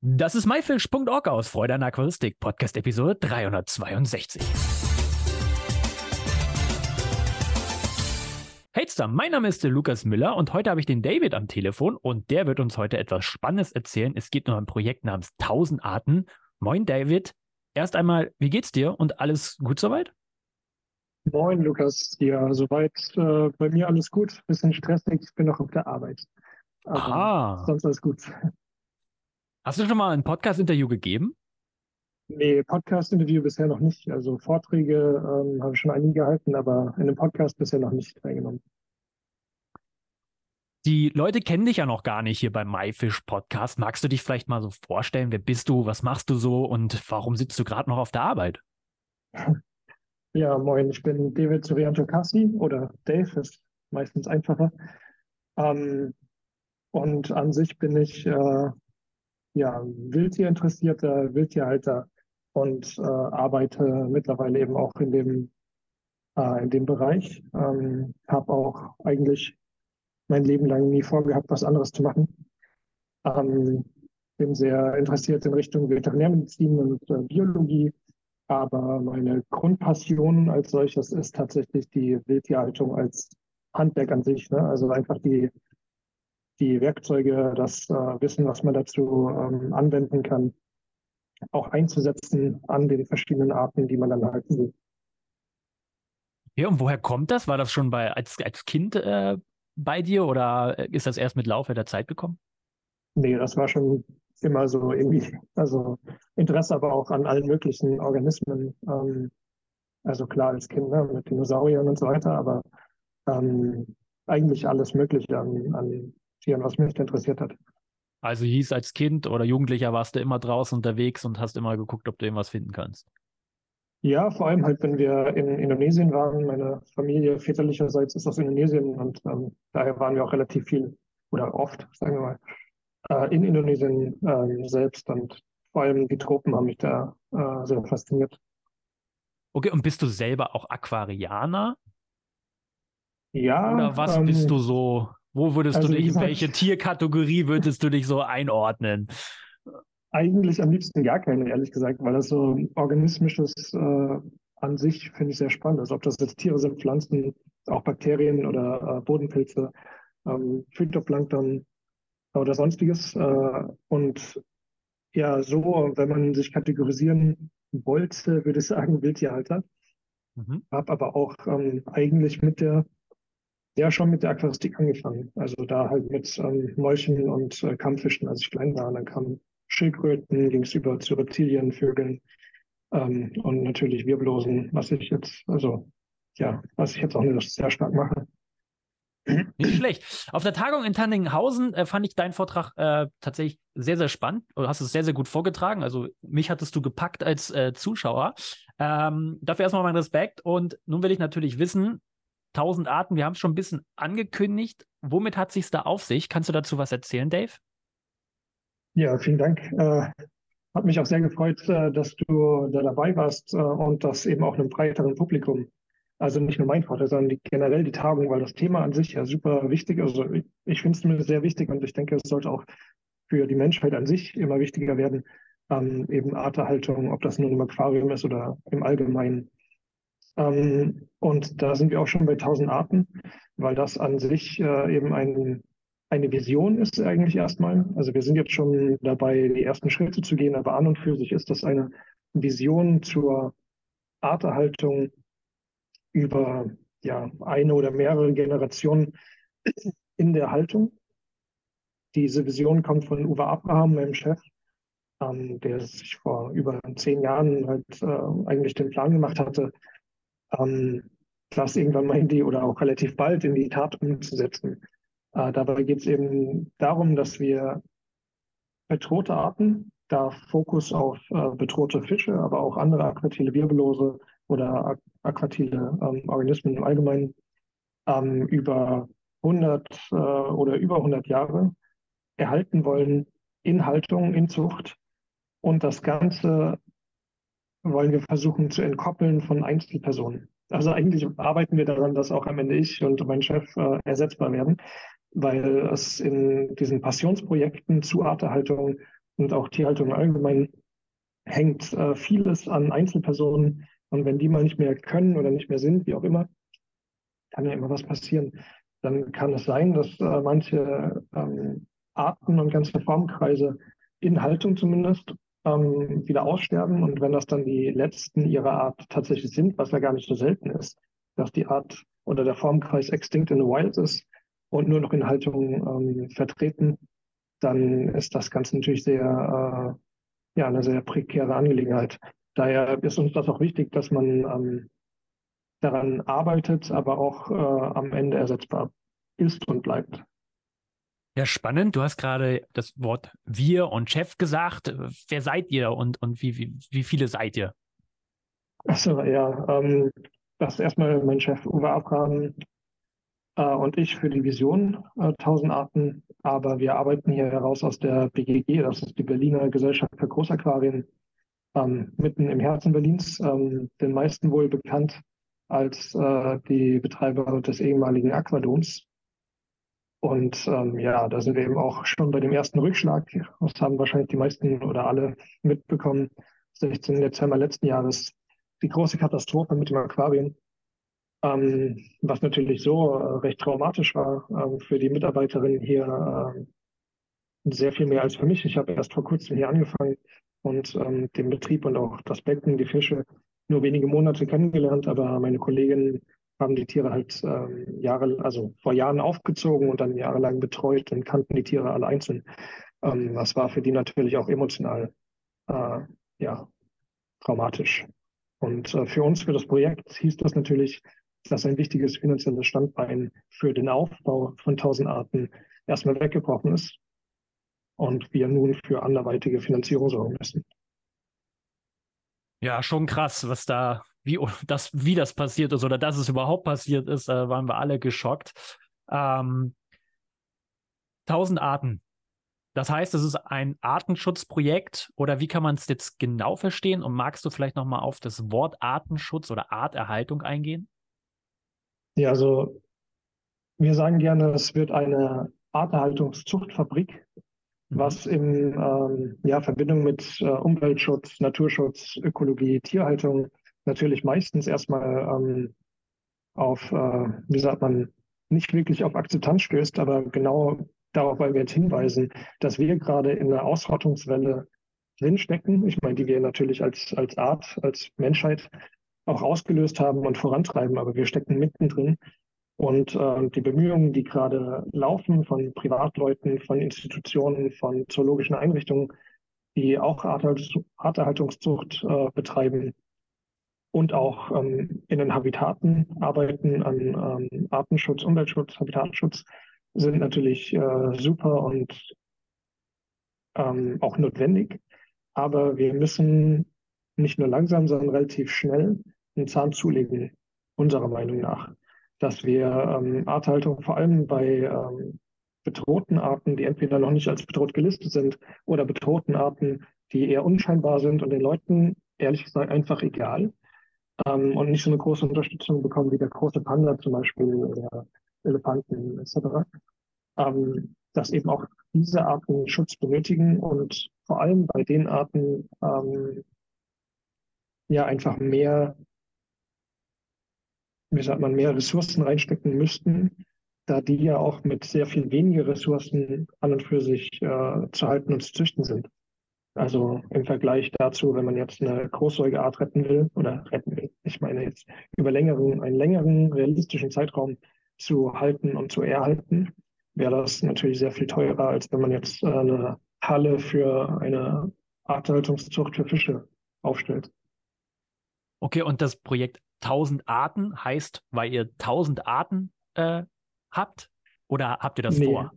Das ist myfish.org aus Freude an Aquaristik, Podcast Episode 362. Hey mein Name ist der Lukas Müller und heute habe ich den David am Telefon und der wird uns heute etwas Spannendes erzählen. Es geht um ein Projekt namens 1000 Arten. Moin David. Erst einmal, wie geht's dir und alles gut soweit? Moin Lukas. Ja, soweit äh, bei mir alles gut. Bisschen stressig, ich bin noch auf der Arbeit. Aber Aha. sonst alles gut. Hast du schon mal ein Podcast-Interview gegeben? Nee, Podcast-Interview bisher noch nicht. Also Vorträge ähm, habe ich schon einige gehalten, aber in einem Podcast bisher noch nicht teilgenommen. Die Leute kennen dich ja noch gar nicht hier beim MyFish Podcast. Magst du dich vielleicht mal so vorstellen? Wer bist du? Was machst du so? Und warum sitzt du gerade noch auf der Arbeit? Ja, moin. Ich bin David Surianto Cassi oder Dave, ist meistens einfacher. Ähm, und an sich bin ich äh, ja, Wildtierinteressierter, Wildtierhalter und äh, arbeite mittlerweile eben auch in dem, äh, in dem Bereich. Ähm, habe auch eigentlich mein Leben lang nie vorgehabt, was anderes zu machen. Ähm, bin sehr interessiert in Richtung Veterinärmedizin und äh, Biologie, aber meine Grundpassion als solches ist tatsächlich die Wildtierhaltung als Handwerk an sich. Ne? Also einfach die die Werkzeuge, das äh, Wissen, was man dazu ähm, anwenden kann, auch einzusetzen an den verschiedenen Arten, die man dann halten will. Ja, und woher kommt das? War das schon bei als, als Kind äh, bei dir oder ist das erst mit Laufe der Zeit gekommen? Nee, das war schon immer so irgendwie, also Interesse aber auch an allen möglichen Organismen. Ähm, also klar als Kind ne, mit Dinosauriern und so weiter, aber ähm, eigentlich alles Mögliche an, an Tieren, was mich interessiert hat. Also hieß als Kind oder Jugendlicher warst du immer draußen unterwegs und hast immer geguckt, ob du irgendwas finden kannst. Ja, vor allem halt, wenn wir in Indonesien waren. Meine Familie väterlicherseits ist aus Indonesien und ähm, daher waren wir auch relativ viel oder oft, sagen wir mal, äh, in Indonesien äh, selbst und vor allem die Tropen haben mich da äh, sehr fasziniert. Okay, und bist du selber auch Aquarianer? Ja. Oder was ähm, bist du so? Wo würdest also, du dich, in welche Tierkategorie würdest du dich so einordnen? Eigentlich am liebsten gar keine, ehrlich gesagt, weil das so organismisches äh, an sich finde ich sehr spannend. Also ob das jetzt Tiere sind, Pflanzen, auch Bakterien oder äh, Bodenpilze, ähm, Phytoplankton oder sonstiges. Äh, und ja, so, wenn man sich kategorisieren wollte, würde ich sagen, Wildtierhalter. Mhm. Habe aber auch ähm, eigentlich mit der ja schon mit der Aquaristik angefangen. Also da halt mit ähm, Molchen und äh, Kampffischen, als ich klein war. Und dann kamen Schildkröten, ging es über zu Reptilien, Vögeln ähm, und natürlich Wirbellosen, was ich jetzt, also ja, was ich jetzt auch nicht sehr stark mache. Nicht schlecht. Auf der Tagung in Tanninghausen äh, fand ich deinen Vortrag äh, tatsächlich sehr, sehr spannend. Du hast es sehr, sehr gut vorgetragen. Also mich hattest du gepackt als äh, Zuschauer. Ähm, dafür erstmal mein Respekt. Und nun will ich natürlich wissen, 1000 Arten, wir haben es schon ein bisschen angekündigt. Womit hat sich da auf sich? Kannst du dazu was erzählen, Dave? Ja, vielen Dank. Äh, hat mich auch sehr gefreut, äh, dass du da dabei warst äh, und das eben auch einem breiteren Publikum. Also nicht nur mein Vortrag, sondern die, generell die Tagung, weil das Thema an sich ja super wichtig ist. Also ich, ich finde es zumindest sehr wichtig und ich denke, es sollte auch für die Menschheit an sich immer wichtiger werden. Ähm, eben Arterhaltung, ob das nun im Aquarium ist oder im Allgemeinen. Ähm, und da sind wir auch schon bei 1000 Arten, weil das an sich äh, eben ein, eine Vision ist eigentlich erstmal. Also wir sind jetzt schon dabei, die ersten Schritte zu gehen, aber an und für sich ist das eine Vision zur Arterhaltung über ja, eine oder mehrere Generationen in der Haltung. Diese Vision kommt von Uwe Abraham, meinem Chef, ähm, der sich vor über zehn Jahren halt äh, eigentlich den Plan gemacht hatte, ähm, das irgendwann mal in die oder auch relativ bald in die Tat umzusetzen. Äh, dabei geht es eben darum, dass wir bedrohte Arten, da Fokus auf äh, bedrohte Fische, aber auch andere aquatile Wirbellose oder aquatile ähm, Organismen im Allgemeinen ähm, über 100 äh, oder über 100 Jahre erhalten wollen in Haltung, in Zucht und das Ganze wollen wir versuchen zu entkoppeln von Einzelpersonen. Also eigentlich arbeiten wir daran, dass auch am Ende ich und mein Chef äh, ersetzbar werden, weil es in diesen Passionsprojekten zu Arterhaltung und auch Tierhaltung allgemein hängt äh, vieles an Einzelpersonen. Und wenn die mal nicht mehr können oder nicht mehr sind, wie auch immer, kann ja immer was passieren. Dann kann es sein, dass äh, manche ähm, Arten und ganze Formkreise in Haltung zumindest ähm, wieder aussterben. Und wenn das dann die letzten ihrer Art tatsächlich sind, was ja gar nicht so selten ist, dass die Art oder der Formkreis extinct in the wild ist und nur noch in Haltung ähm, vertreten, dann ist das Ganze natürlich sehr, äh, ja, eine sehr prekäre Angelegenheit. Daher ist uns das auch wichtig, dass man ähm, daran arbeitet, aber auch äh, am Ende ersetzbar ist und bleibt. Ja, spannend. Du hast gerade das Wort wir und Chef gesagt. Wer seid ihr und, und wie, wie, wie viele seid ihr? Achso, ja. Ähm, das ist erstmal mein Chef Uwe Abraham äh, und ich für die Vision äh, 1000 Arten. Aber wir arbeiten hier heraus aus der BGG, das ist die Berliner Gesellschaft für Großaquarien, ähm, mitten im Herzen Berlins, ähm, den meisten wohl bekannt als äh, die Betreiber des ehemaligen Aquadoms. Und ähm, ja, da sind wir eben auch schon bei dem ersten Rückschlag. Das haben wahrscheinlich die meisten oder alle mitbekommen. 16. Dezember letzten Jahres die große Katastrophe mit dem Aquarium, ähm, was natürlich so äh, recht traumatisch war äh, für die Mitarbeiterin hier. Äh, sehr viel mehr als für mich. Ich habe erst vor kurzem hier angefangen und ähm, den Betrieb und auch das Becken, die Fische nur wenige Monate kennengelernt, aber meine Kolleginnen haben die Tiere halt ähm, Jahre, also vor Jahren aufgezogen und dann jahrelang betreut und kannten die Tiere alle einzeln. Ähm, das war für die natürlich auch emotional äh, ja, traumatisch. Und äh, für uns, für das Projekt, hieß das natürlich, dass ein wichtiges finanzielles Standbein für den Aufbau von 1000 Arten erstmal weggebrochen ist und wir nun für anderweitige Finanzierung sorgen müssen. Ja, schon krass, was da, wie das, wie das passiert ist oder dass es überhaupt passiert ist, äh, waren wir alle geschockt. Ähm, 1000 Arten. Das heißt, es ist ein Artenschutzprojekt oder wie kann man es jetzt genau verstehen? Und magst du vielleicht nochmal auf das Wort Artenschutz oder Arterhaltung eingehen? Ja, also wir sagen gerne, es wird eine Arterhaltungszuchtfabrik Mhm. was in ähm, ja, Verbindung mit äh, Umweltschutz, Naturschutz, Ökologie, Tierhaltung natürlich meistens erstmal ähm, auf, äh, wie sagt man, nicht wirklich auf Akzeptanz stößt, aber genau darauf wollen wir jetzt hinweisen, dass wir gerade in einer Ausrottungswelle drinstecken. Ich meine, die wir natürlich als, als Art, als Menschheit auch ausgelöst haben und vorantreiben, aber wir stecken mittendrin. Und äh, die Bemühungen, die gerade laufen von Privatleuten, von Institutionen, von zoologischen Einrichtungen, die auch Arterhaltungszucht äh, betreiben und auch ähm, in den Habitaten arbeiten, an ähm, Artenschutz, Umweltschutz, Habitatschutz, sind natürlich äh, super und ähm, auch notwendig. Aber wir müssen nicht nur langsam, sondern relativ schnell einen Zahn zulegen, unserer Meinung nach dass wir ähm, Arthaltung vor allem bei ähm, bedrohten Arten, die entweder noch nicht als bedroht gelistet sind oder bedrohten Arten, die eher unscheinbar sind und den Leuten ehrlich gesagt einfach egal ähm, und nicht so eine große Unterstützung bekommen wie der große Panda zum Beispiel oder Elefanten etc. Ähm, dass eben auch diese Arten Schutz benötigen und vor allem bei den Arten ähm, ja einfach mehr wie sagt man, mehr Ressourcen reinstecken müssten, da die ja auch mit sehr viel weniger Ressourcen an und für sich äh, zu halten und zu züchten sind. Also im Vergleich dazu, wenn man jetzt eine großsäugige Art retten will oder retten will, ich meine jetzt über längeren, einen längeren realistischen Zeitraum zu halten und zu erhalten, wäre das natürlich sehr viel teurer, als wenn man jetzt äh, eine Halle für eine Arthaltungszucht für Fische aufstellt. Okay, und das Projekt 1000 Arten heißt, weil ihr 1000 Arten äh, habt? Oder habt ihr das nee. vor?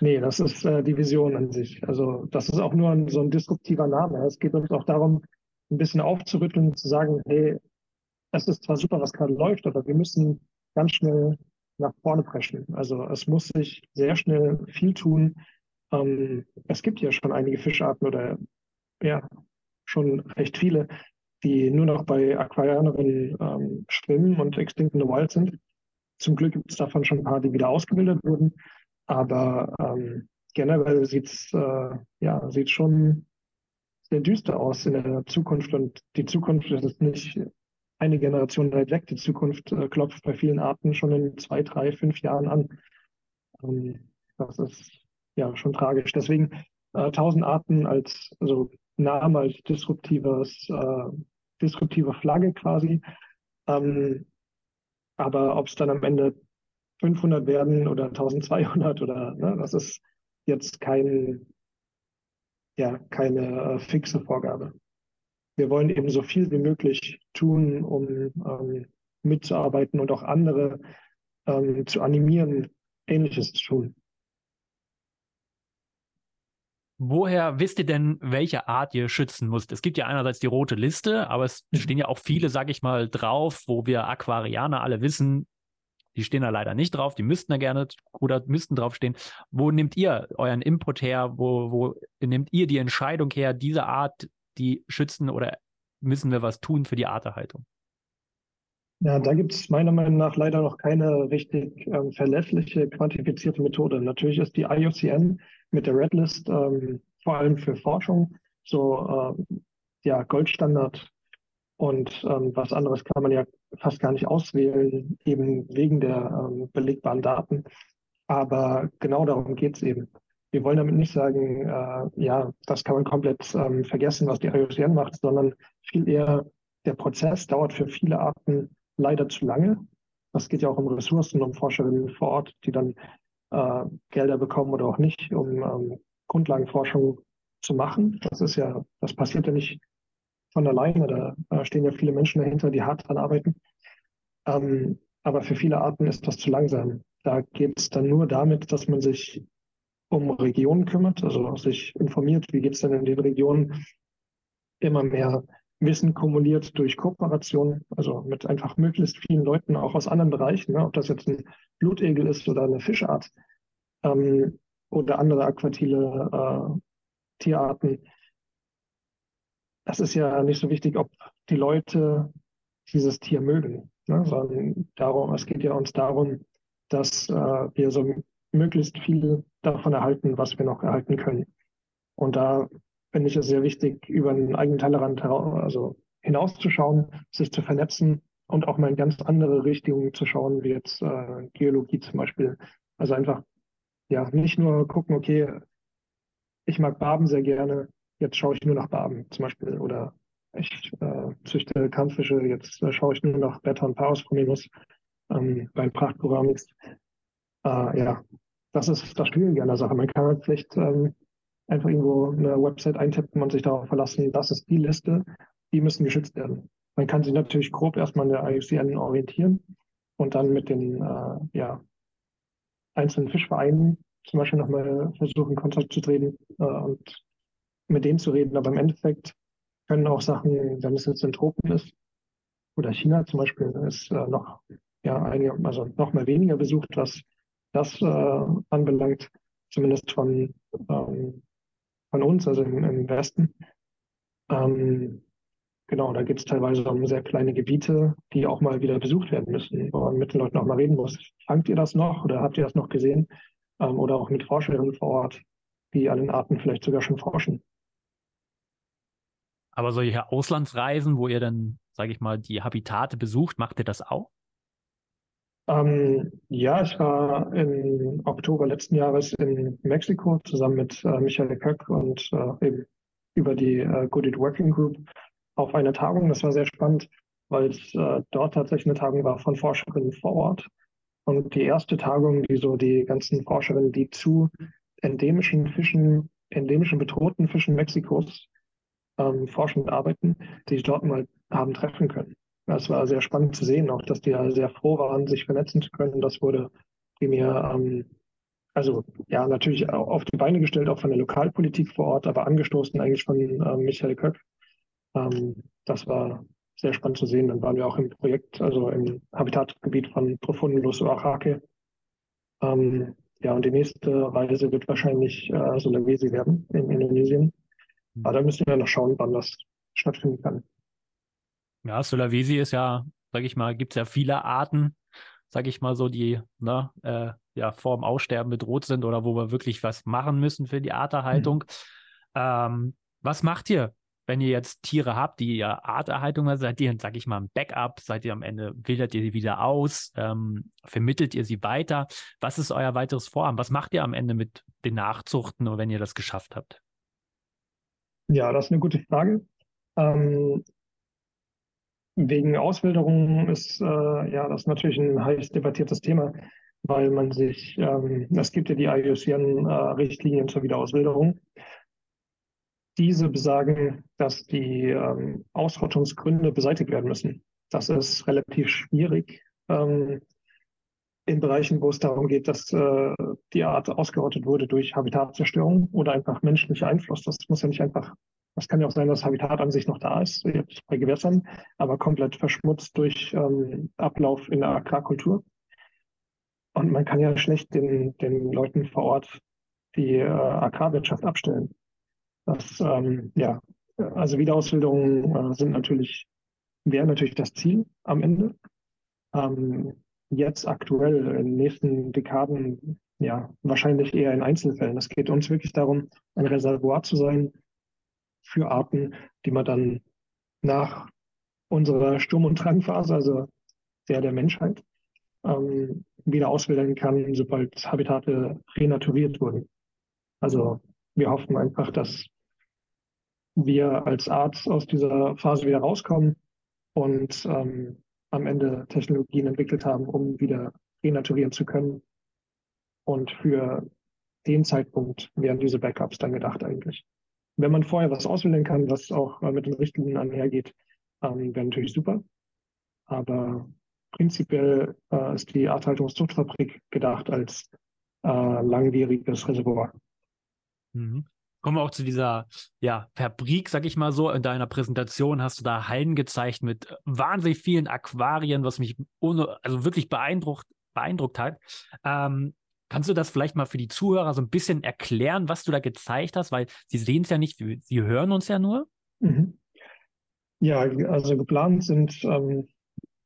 Nee, das ist äh, die Vision an sich. Also das ist auch nur ein, so ein disruptiver Name. Es geht uns auch darum, ein bisschen aufzurütteln, zu sagen, hey, es ist zwar super, was gerade läuft, aber wir müssen ganz schnell nach vorne preschen. Also es muss sich sehr schnell viel tun. Ähm, es gibt ja schon einige Fischarten oder ja, schon recht viele, die nur noch bei Aquarianerinnen ähm, schwimmen und extinct in the wild sind. Zum Glück gibt es davon schon ein paar, die wieder ausgebildet wurden. Aber ähm, generell sieht es äh, ja, sieht schon sehr düster aus in der Zukunft. Und die Zukunft das ist nicht eine Generation weit weg. Die Zukunft äh, klopft bei vielen Arten schon in zwei, drei, fünf Jahren an. Ähm, das ist ja schon tragisch. Deswegen äh, tausend Arten als also Name als disruptives, äh, disruptive Flagge quasi. Ähm, aber ob es dann am Ende 500 werden oder 1200 oder ne, das ist jetzt kein, ja, keine äh, fixe Vorgabe. Wir wollen eben so viel wie möglich tun, um ähm, mitzuarbeiten und auch andere ähm, zu animieren, Ähnliches zu tun. Woher wisst ihr denn, welche Art ihr schützen müsst? Es gibt ja einerseits die rote Liste, aber es mhm. stehen ja auch viele, sag ich mal, drauf, wo wir Aquarianer alle wissen, die stehen da leider nicht drauf, die müssten da gerne oder müssten draufstehen. Wo nehmt ihr euren Input her? Wo, wo nehmt ihr die Entscheidung her, diese Art, die schützen oder müssen wir was tun für die Arterhaltung? Ja, da gibt es meiner Meinung nach leider noch keine richtig ähm, verlässliche, quantifizierte Methode. Natürlich ist die IUCN mit der Redlist ähm, vor allem für Forschung so ähm, ja, Goldstandard und ähm, was anderes kann man ja fast gar nicht auswählen, eben wegen der ähm, belegbaren Daten. Aber genau darum geht es eben. Wir wollen damit nicht sagen, äh, ja, das kann man komplett ähm, vergessen, was die IUCN macht, sondern viel eher der Prozess dauert für viele Arten leider zu lange. Das geht ja auch um Ressourcen, um Forscherinnen vor Ort, die dann äh, Gelder bekommen oder auch nicht, um ähm, Grundlagenforschung zu machen. Das ist ja, das passiert ja nicht von alleine. Da stehen ja viele Menschen dahinter, die hart dran arbeiten. Ähm, aber für viele Arten ist das zu langsam. Da geht es dann nur damit, dass man sich um Regionen kümmert, also sich informiert, wie geht es denn in den Regionen, immer mehr Wissen kumuliert durch Kooperation, also mit einfach möglichst vielen Leuten auch aus anderen Bereichen, ne? ob das jetzt ein Blutegel ist oder eine Fischart ähm, oder andere aquatile äh, Tierarten. Das ist ja nicht so wichtig, ob die Leute dieses Tier mögen, ne? sondern darum, es geht ja uns darum, dass äh, wir so möglichst viel davon erhalten, was wir noch erhalten können. Und da finde ich es sehr wichtig, über den eigenen Tellerrand also hinauszuschauen, sich zu vernetzen und auch mal in ganz andere Richtungen zu schauen, wie jetzt äh, Geologie zum Beispiel. Also einfach, ja, nicht nur gucken, okay, ich mag Barben sehr gerne, jetzt schaue ich nur nach Barben zum Beispiel. Oder ich äh, züchte Kampffische, jetzt äh, schaue ich nur nach Beta und Paros Prominus ähm, beim Prachtprogramm. Äh, ja, das ist das Schwierige an der Sache. Man kann halt vielleicht ähm, einfach irgendwo eine Website eintippen und sich darauf verlassen, das ist die Liste, die müssen geschützt werden. Man kann sich natürlich grob erstmal an der IUCN orientieren und dann mit den äh, ja, einzelnen Fischvereinen zum Beispiel nochmal versuchen, Kontakt zu treten äh, und mit denen zu reden. Aber im Endeffekt können auch Sachen, wenn es jetzt in Tropen ist, oder China zum Beispiel, ist äh, noch ja einige, also noch mal weniger besucht, was das äh, anbelangt, zumindest von ähm, von uns, also im, im Westen. Ähm, genau, da gibt es teilweise um sehr kleine Gebiete, die auch mal wieder besucht werden müssen, wo man mit den Leuten auch mal reden muss. Fangt ihr das noch oder habt ihr das noch gesehen? Ähm, oder auch mit Forscherinnen vor Ort, die an den Arten vielleicht sogar schon forschen. Aber solche Auslandsreisen, wo ihr dann, sage ich mal, die Habitate besucht, macht ihr das auch? Ähm, ja, ich war im Oktober letzten Jahres in Mexiko zusammen mit äh, Michael Köck und äh, eben über die äh, Good It Working Group auf einer Tagung. Das war sehr spannend, weil es äh, dort tatsächlich eine Tagung war von Forscherinnen vor Ort. Und die erste Tagung, die so die ganzen Forscherinnen, die zu endemischen Fischen, endemischen bedrohten Fischen Mexikos ähm, forschend arbeiten, die sich dort mal haben treffen können. Das war sehr spannend zu sehen, auch dass die ja sehr froh waren, sich vernetzen zu können. Das wurde primär, ähm, also ja, natürlich auf die Beine gestellt, auch von der Lokalpolitik vor Ort, aber angestoßen eigentlich von ähm, Michael Köck. Ähm, das war sehr spannend zu sehen. Dann waren wir auch im Projekt, also im Habitatgebiet von Profundus Oaxaca. Ähm, ja, und die nächste Reise wird wahrscheinlich äh, Sulawesi werden in Indonesien. Aber da müssen wir noch schauen, wann das stattfinden kann. Ja, Sulawesi ist ja, sage ich mal, gibt es ja viele Arten. sage ich mal so, die ne, äh, ja vor dem Aussterben bedroht sind oder wo wir wirklich was machen müssen für die Arterhaltung. Mhm. Ähm, was macht ihr, wenn ihr jetzt Tiere habt, die ja Arterhaltung haben? Seid ihr, sage ich mal, ein Backup? Seid ihr am Ende, wildert ihr sie wieder aus? Ähm, vermittelt ihr sie weiter? Was ist euer weiteres Vorhaben? Was macht ihr am Ende mit den Nachzuchten, wenn ihr das geschafft habt? Ja, das ist eine gute Frage. Ähm, wegen Auswilderung ist äh, ja das ist natürlich ein heiß debattiertes Thema, weil man sich, ähm, es gibt ja die IUCN-Richtlinien äh, zur Wiederauswilderung. Diese besagen, dass die ähm, Ausrottungsgründe beseitigt werden müssen. Das ist relativ schwierig ähm, in Bereichen, wo es darum geht, dass äh, die Art ausgerottet wurde durch Habitatzerstörung oder einfach menschlicher Einfluss. Das muss ja nicht einfach es kann ja auch sein, dass Habitat an sich noch da ist, bei Gewässern, aber komplett verschmutzt durch ähm, Ablauf in der Agrarkultur. Und man kann ja schlecht den, den Leuten vor Ort die äh, Agrarwirtschaft abstellen. Das, ähm, ja, also Wiederausbildungen äh, sind natürlich, wäre natürlich das Ziel am Ende. Ähm, jetzt aktuell in den nächsten Dekaden, ja, wahrscheinlich eher in Einzelfällen. Es geht uns wirklich darum, ein Reservoir zu sein, für Arten, die man dann nach unserer Sturm- und Drangphase, also der der Menschheit, ähm, wieder auswählen kann, sobald Habitate renaturiert wurden. Also wir hoffen einfach, dass wir als Art aus dieser Phase wieder rauskommen und ähm, am Ende Technologien entwickelt haben, um wieder renaturieren zu können. Und für den Zeitpunkt wären diese Backups dann gedacht eigentlich. Wenn man vorher was auswählen kann, was auch mit den Richtlinien einhergeht, ähm, wäre natürlich super. Aber prinzipiell äh, ist die Arthaltungszuchtfabrik gedacht als äh, langwieriges Reservoir. Mhm. Kommen wir auch zu dieser ja, Fabrik, sag ich mal so. In deiner Präsentation hast du da Hallen gezeigt mit wahnsinnig vielen Aquarien, was mich ohne, also wirklich beeindruckt, beeindruckt hat. Ähm, Kannst du das vielleicht mal für die Zuhörer so ein bisschen erklären, was du da gezeigt hast? Weil sie sehen es ja nicht, sie hören uns ja nur. Mhm. Ja, also geplant sind ähm,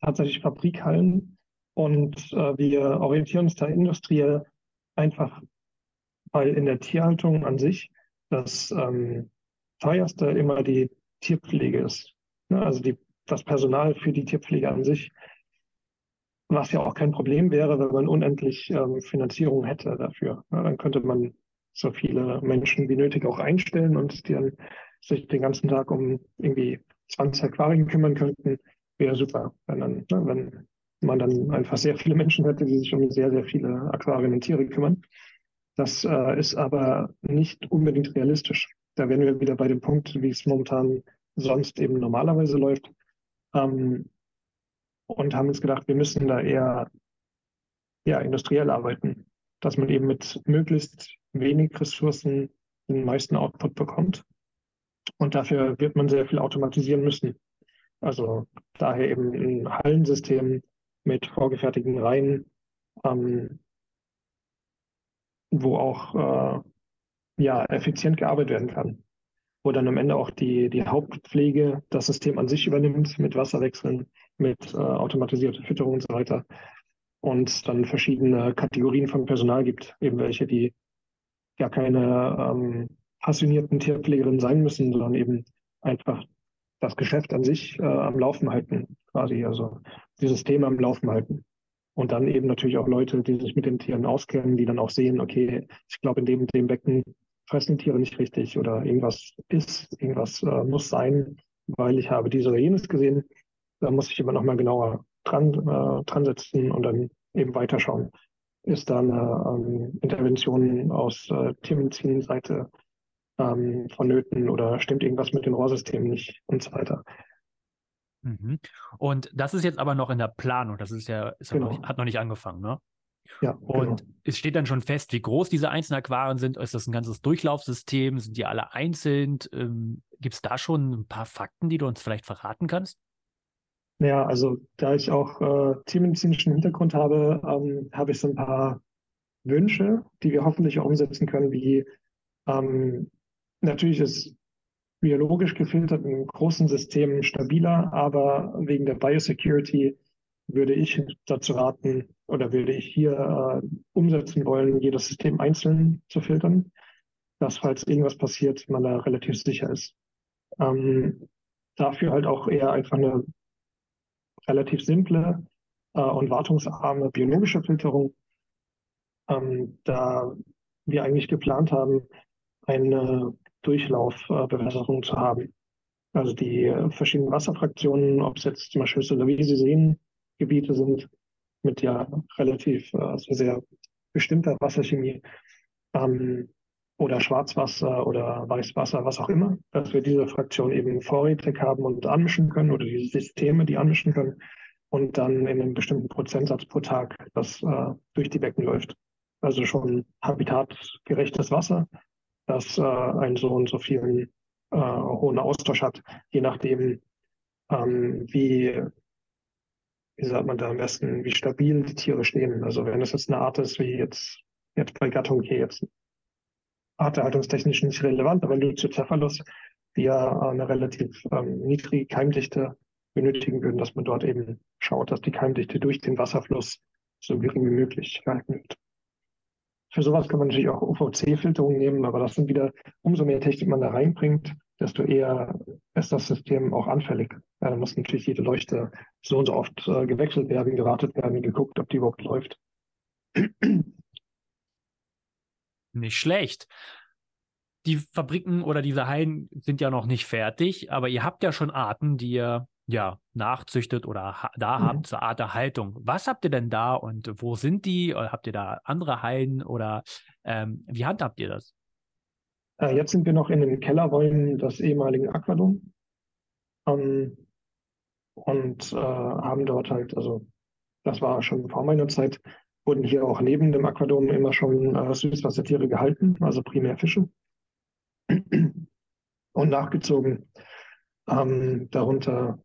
tatsächlich Fabrikhallen und äh, wir orientieren uns da industriell einfach, weil in der Tierhaltung an sich das ähm, teuerste immer die Tierpflege ist. Ne? Also die, das Personal für die Tierpflege an sich was ja auch kein Problem wäre, wenn man unendlich ähm, Finanzierung hätte dafür. Ja, dann könnte man so viele Menschen wie nötig auch einstellen und die dann sich den ganzen Tag um irgendwie 20 Aquarien kümmern könnten, wäre super. Wenn, dann, ne, wenn man dann einfach sehr viele Menschen hätte, die sich um sehr, sehr viele Aquarien und Tiere kümmern. Das äh, ist aber nicht unbedingt realistisch. Da wären wir wieder bei dem Punkt, wie es momentan sonst eben normalerweise läuft. Ähm, und haben uns gedacht, wir müssen da eher ja, industriell arbeiten, dass man eben mit möglichst wenig Ressourcen den meisten Output bekommt. Und dafür wird man sehr viel automatisieren müssen. Also daher eben ein Hallensystem mit vorgefertigten Reihen, ähm, wo auch äh, ja, effizient gearbeitet werden kann. Wo dann am Ende auch die, die Hauptpflege das System an sich übernimmt mit Wasserwechseln, mit äh, automatisierter Fütterung und so weiter. Und dann verschiedene Kategorien von Personal gibt, eben welche, die gar keine ähm, passionierten Tierpflegerinnen sein müssen, sondern eben einfach das Geschäft an sich äh, am Laufen halten, quasi, also dieses Thema am Laufen halten. Und dann eben natürlich auch Leute, die sich mit den Tieren auskennen, die dann auch sehen, okay, ich glaube, in dem, dem Becken fressen Tiere nicht richtig oder irgendwas ist, irgendwas äh, muss sein, weil ich habe dies oder jenes gesehen. Da muss ich immer noch mal genauer dran, äh, dran setzen und dann eben weiterschauen. Ist da eine ähm, Intervention aus äh, Tiermedizin-Seite ähm, vonnöten oder stimmt irgendwas mit den Rohrsystemen nicht und so weiter. Mhm. Und das ist jetzt aber noch in der Planung. Das ist ja, ist genau. noch hat noch nicht angefangen, ne? Ja, und genau. es steht dann schon fest, wie groß diese einzelnen Aquarien sind. Ist das ein ganzes Durchlaufsystem? Sind die alle einzeln? Ähm, Gibt es da schon ein paar Fakten, die du uns vielleicht verraten kannst? Ja, also da ich auch äh, tiermedizinischen Hintergrund habe, ähm, habe ich so ein paar Wünsche, die wir hoffentlich auch umsetzen können, wie ähm, natürlich ist biologisch gefiltert in großen Systemen stabiler, aber wegen der Biosecurity würde ich dazu raten, oder würde ich hier äh, umsetzen wollen, jedes System einzeln zu filtern, dass falls irgendwas passiert, man da relativ sicher ist. Ähm, dafür halt auch eher einfach eine relativ simple äh, und wartungsarme biologische Filterung, ähm, da wir eigentlich geplant haben, eine Durchlaufbewässerung äh, zu haben. Also die äh, verschiedenen Wasserfraktionen, ob es jetzt zum Beispiel Sulawesi Seengebiete sind, mit ja relativ äh, also sehr bestimmter Wasserchemie, ähm, oder Schwarzwasser oder Weißwasser, was auch immer, dass wir diese Fraktion eben vorrätig haben und anmischen können oder diese Systeme, die anmischen können und dann in einem bestimmten Prozentsatz pro Tag das äh, durch die Becken läuft. Also schon habitatgerechtes Wasser, das äh, einen so und so vielen äh, hohen Austausch hat, je nachdem, ähm, wie, wie sagt man da am besten, wie stabil die Tiere stehen. Also wenn es jetzt eine Art ist, wie jetzt, jetzt bei Gattung hier jetzt arterhaltungstechnisch nicht relevant, aber Lyciocephalus, die ja eine relativ ähm, niedrige Keimdichte benötigen würden, dass man dort eben schaut, dass die Keimdichte durch den Wasserfluss so gering wie möglich gehalten wird. Für sowas kann man natürlich auch UVC-Filterung nehmen, aber das sind wieder, umso mehr Technik man da reinbringt, desto eher ist das System auch anfällig. Ja, da muss natürlich jede Leuchte so und so oft äh, gewechselt werden, gewartet werden, geguckt, ob die überhaupt läuft. Nicht schlecht. Die Fabriken oder diese Hallen sind ja noch nicht fertig, aber ihr habt ja schon Arten, die ihr ja, nachzüchtet oder da mhm. habt zur Art der Haltung. Was habt ihr denn da und wo sind die? Oder habt ihr da andere Hallen oder ähm, wie handhabt ihr das? Äh, jetzt sind wir noch in den Kellerräumen des ehemaligen Aquadom ähm, und äh, haben dort halt, also das war schon vor meiner Zeit, wurden hier auch neben dem Aquadom immer schon äh, Süßwassertiere gehalten, also primär Fische und nachgezogen. Ähm, darunter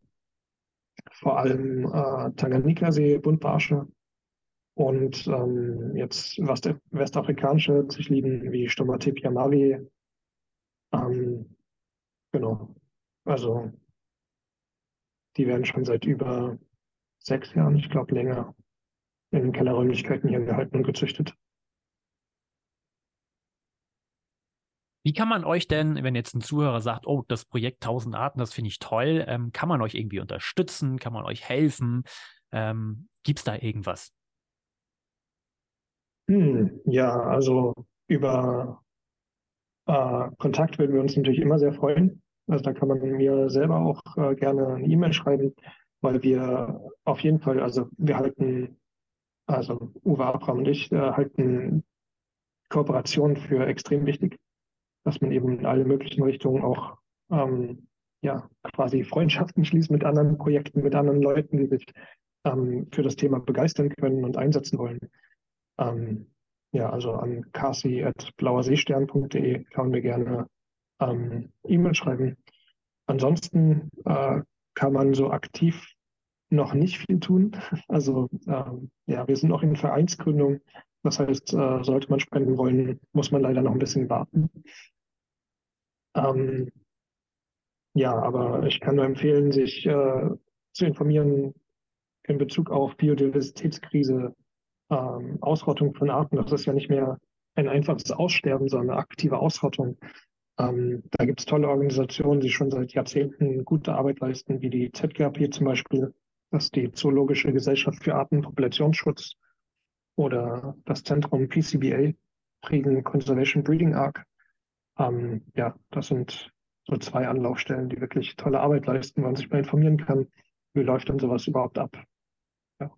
vor allem äh, Tanganjika-See, Buntbarsche und ähm, jetzt West westafrikanische Züchtlinien wie Stomatipia mari. Ähm, genau. Also die werden schon seit über sechs Jahren, ich glaube länger, in Kellerräumlichkeiten hier gehalten und gezüchtet. Wie kann man euch denn, wenn jetzt ein Zuhörer sagt, oh, das Projekt 1000 Arten, das finde ich toll, ähm, kann man euch irgendwie unterstützen? Kann man euch helfen? Ähm, Gibt es da irgendwas? Hm, ja, also über äh, Kontakt würden wir uns natürlich immer sehr freuen. Also da kann man mir selber auch äh, gerne eine E-Mail schreiben, weil wir auf jeden Fall, also wir halten, also Uwe Abraham und ich äh, halten Kooperation für extrem wichtig dass man eben in alle möglichen Richtungen auch ähm, ja, quasi Freundschaften schließt mit anderen Projekten, mit anderen Leuten, die sich ähm, für das Thema begeistern können und einsetzen wollen. Ähm, ja, also an kasi.blauerseestern.de kann man gerne ähm, E-Mail schreiben. Ansonsten äh, kann man so aktiv noch nicht viel tun. Also ähm, ja, wir sind noch in Vereinsgründung. Das heißt, äh, sollte man spenden wollen, muss man leider noch ein bisschen warten. Ähm, ja, aber ich kann nur empfehlen, sich äh, zu informieren in Bezug auf Biodiversitätskrise, ähm, Ausrottung von Arten. Das ist ja nicht mehr ein einfaches Aussterben, sondern aktive Ausrottung. Ähm, da gibt es tolle Organisationen, die schon seit Jahrzehnten gute Arbeit leisten, wie die ZGAP zum Beispiel, das ist die Zoologische Gesellschaft für Artenpopulationsschutz oder das Zentrum PCBA, Frieden Conservation Breeding Arc. Ähm, ja, das sind so zwei Anlaufstellen, die wirklich tolle Arbeit leisten, wo man sich mal informieren kann, wie läuft denn sowas überhaupt ab. Ja.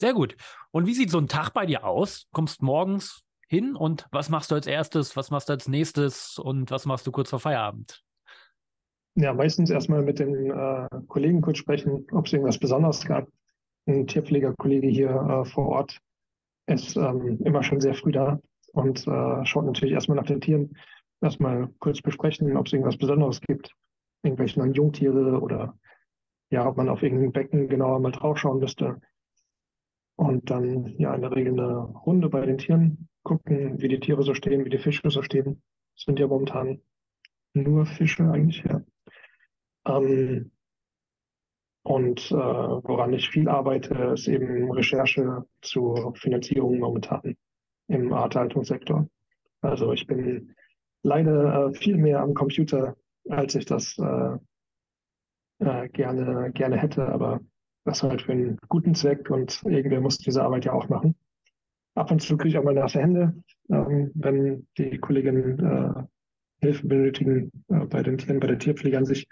Sehr gut. Und wie sieht so ein Tag bei dir aus? Kommst morgens hin und was machst du als erstes, was machst du als nächstes und was machst du kurz vor Feierabend? Ja, meistens erstmal mit den äh, Kollegen kurz sprechen, ob es irgendwas Besonderes gab. Ein Tierpflegerkollege hier äh, vor Ort ist ähm, immer schon sehr früh da und äh, schaut natürlich erstmal nach den Tieren, erstmal kurz besprechen, ob es irgendwas Besonderes gibt, irgendwelche neuen Jungtiere oder ja, ob man auf irgendein Becken genauer mal drauf schauen müsste. Und dann ja in der Regel eine Runde bei den Tieren gucken, wie die Tiere so stehen, wie die Fische so stehen. Das sind ja momentan nur Fische eigentlich, ja. Ähm, Und äh, woran ich viel arbeite, ist eben Recherche zur Finanzierung momentan im Arthaltungssektor. Also ich bin leider äh, viel mehr am Computer, als ich das äh, äh, gerne, gerne hätte, aber das halt für einen guten Zweck und irgendwer muss diese Arbeit ja auch machen. Ab und zu kriege ich auch mal nasse Hände, ähm, wenn die Kolleginnen äh, Hilfe benötigen äh, bei den Tieren, bei der Tierpflege an sich.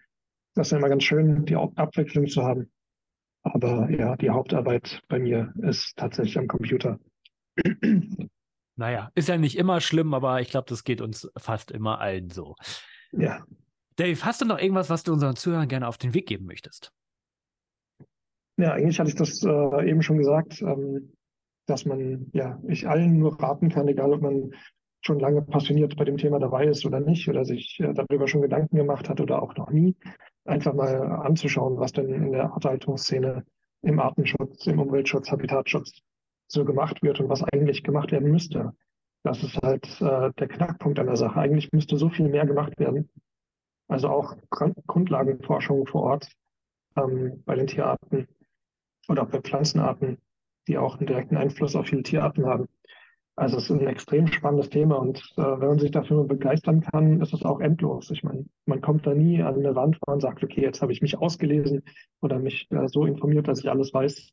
Das ist immer ganz schön, die Abwechslung zu haben. Aber ja, die Hauptarbeit bei mir ist tatsächlich am Computer. Naja, ist ja nicht immer schlimm, aber ich glaube, das geht uns fast immer allen so. Ja. Dave, hast du noch irgendwas, was du unseren Zuhörern gerne auf den Weg geben möchtest? Ja, eigentlich hatte ich das äh, eben schon gesagt, ähm, dass man, ja, ich allen nur raten kann, egal ob man schon lange passioniert bei dem Thema dabei ist oder nicht, oder sich äh, darüber schon Gedanken gemacht hat oder auch noch nie, einfach mal anzuschauen, was denn in der Arthaltungsszene im Artenschutz, im Umweltschutz, Habitatschutz so gemacht wird und was eigentlich gemacht werden müsste. Das ist halt äh, der Knackpunkt an der Sache. Eigentlich müsste so viel mehr gemacht werden. Also auch Grundlagenforschung vor Ort ähm, bei den Tierarten oder auch bei Pflanzenarten, die auch einen direkten Einfluss auf viele Tierarten haben. Also es ist ein extrem spannendes Thema und äh, wenn man sich dafür begeistern kann, ist es auch endlos. Ich meine, man kommt da nie an eine Wand, wo man sagt, okay, jetzt habe ich mich ausgelesen oder mich äh, so informiert, dass ich alles weiß.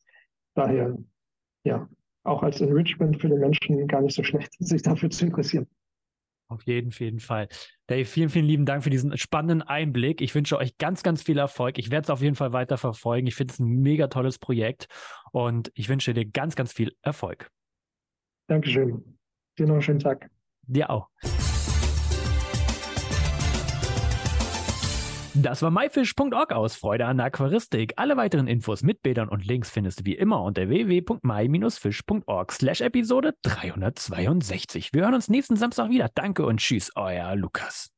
Daher, ja, auch als Enrichment für den Menschen gar nicht so schlecht, sich dafür zu interessieren. Auf jeden, jeden Fall. Dave, vielen, vielen lieben Dank für diesen spannenden Einblick. Ich wünsche euch ganz, ganz viel Erfolg. Ich werde es auf jeden Fall weiter verfolgen. Ich finde es ein mega tolles Projekt und ich wünsche dir ganz, ganz viel Erfolg. Dankeschön. Dir noch einen schönen Tag. Dir auch. Das war myfish.org aus Freude an der Aquaristik. Alle weiteren Infos mit Bildern und Links findest du wie immer unter www.my-fish.org slash Episode 362. Wir hören uns nächsten Samstag wieder. Danke und tschüss, euer Lukas.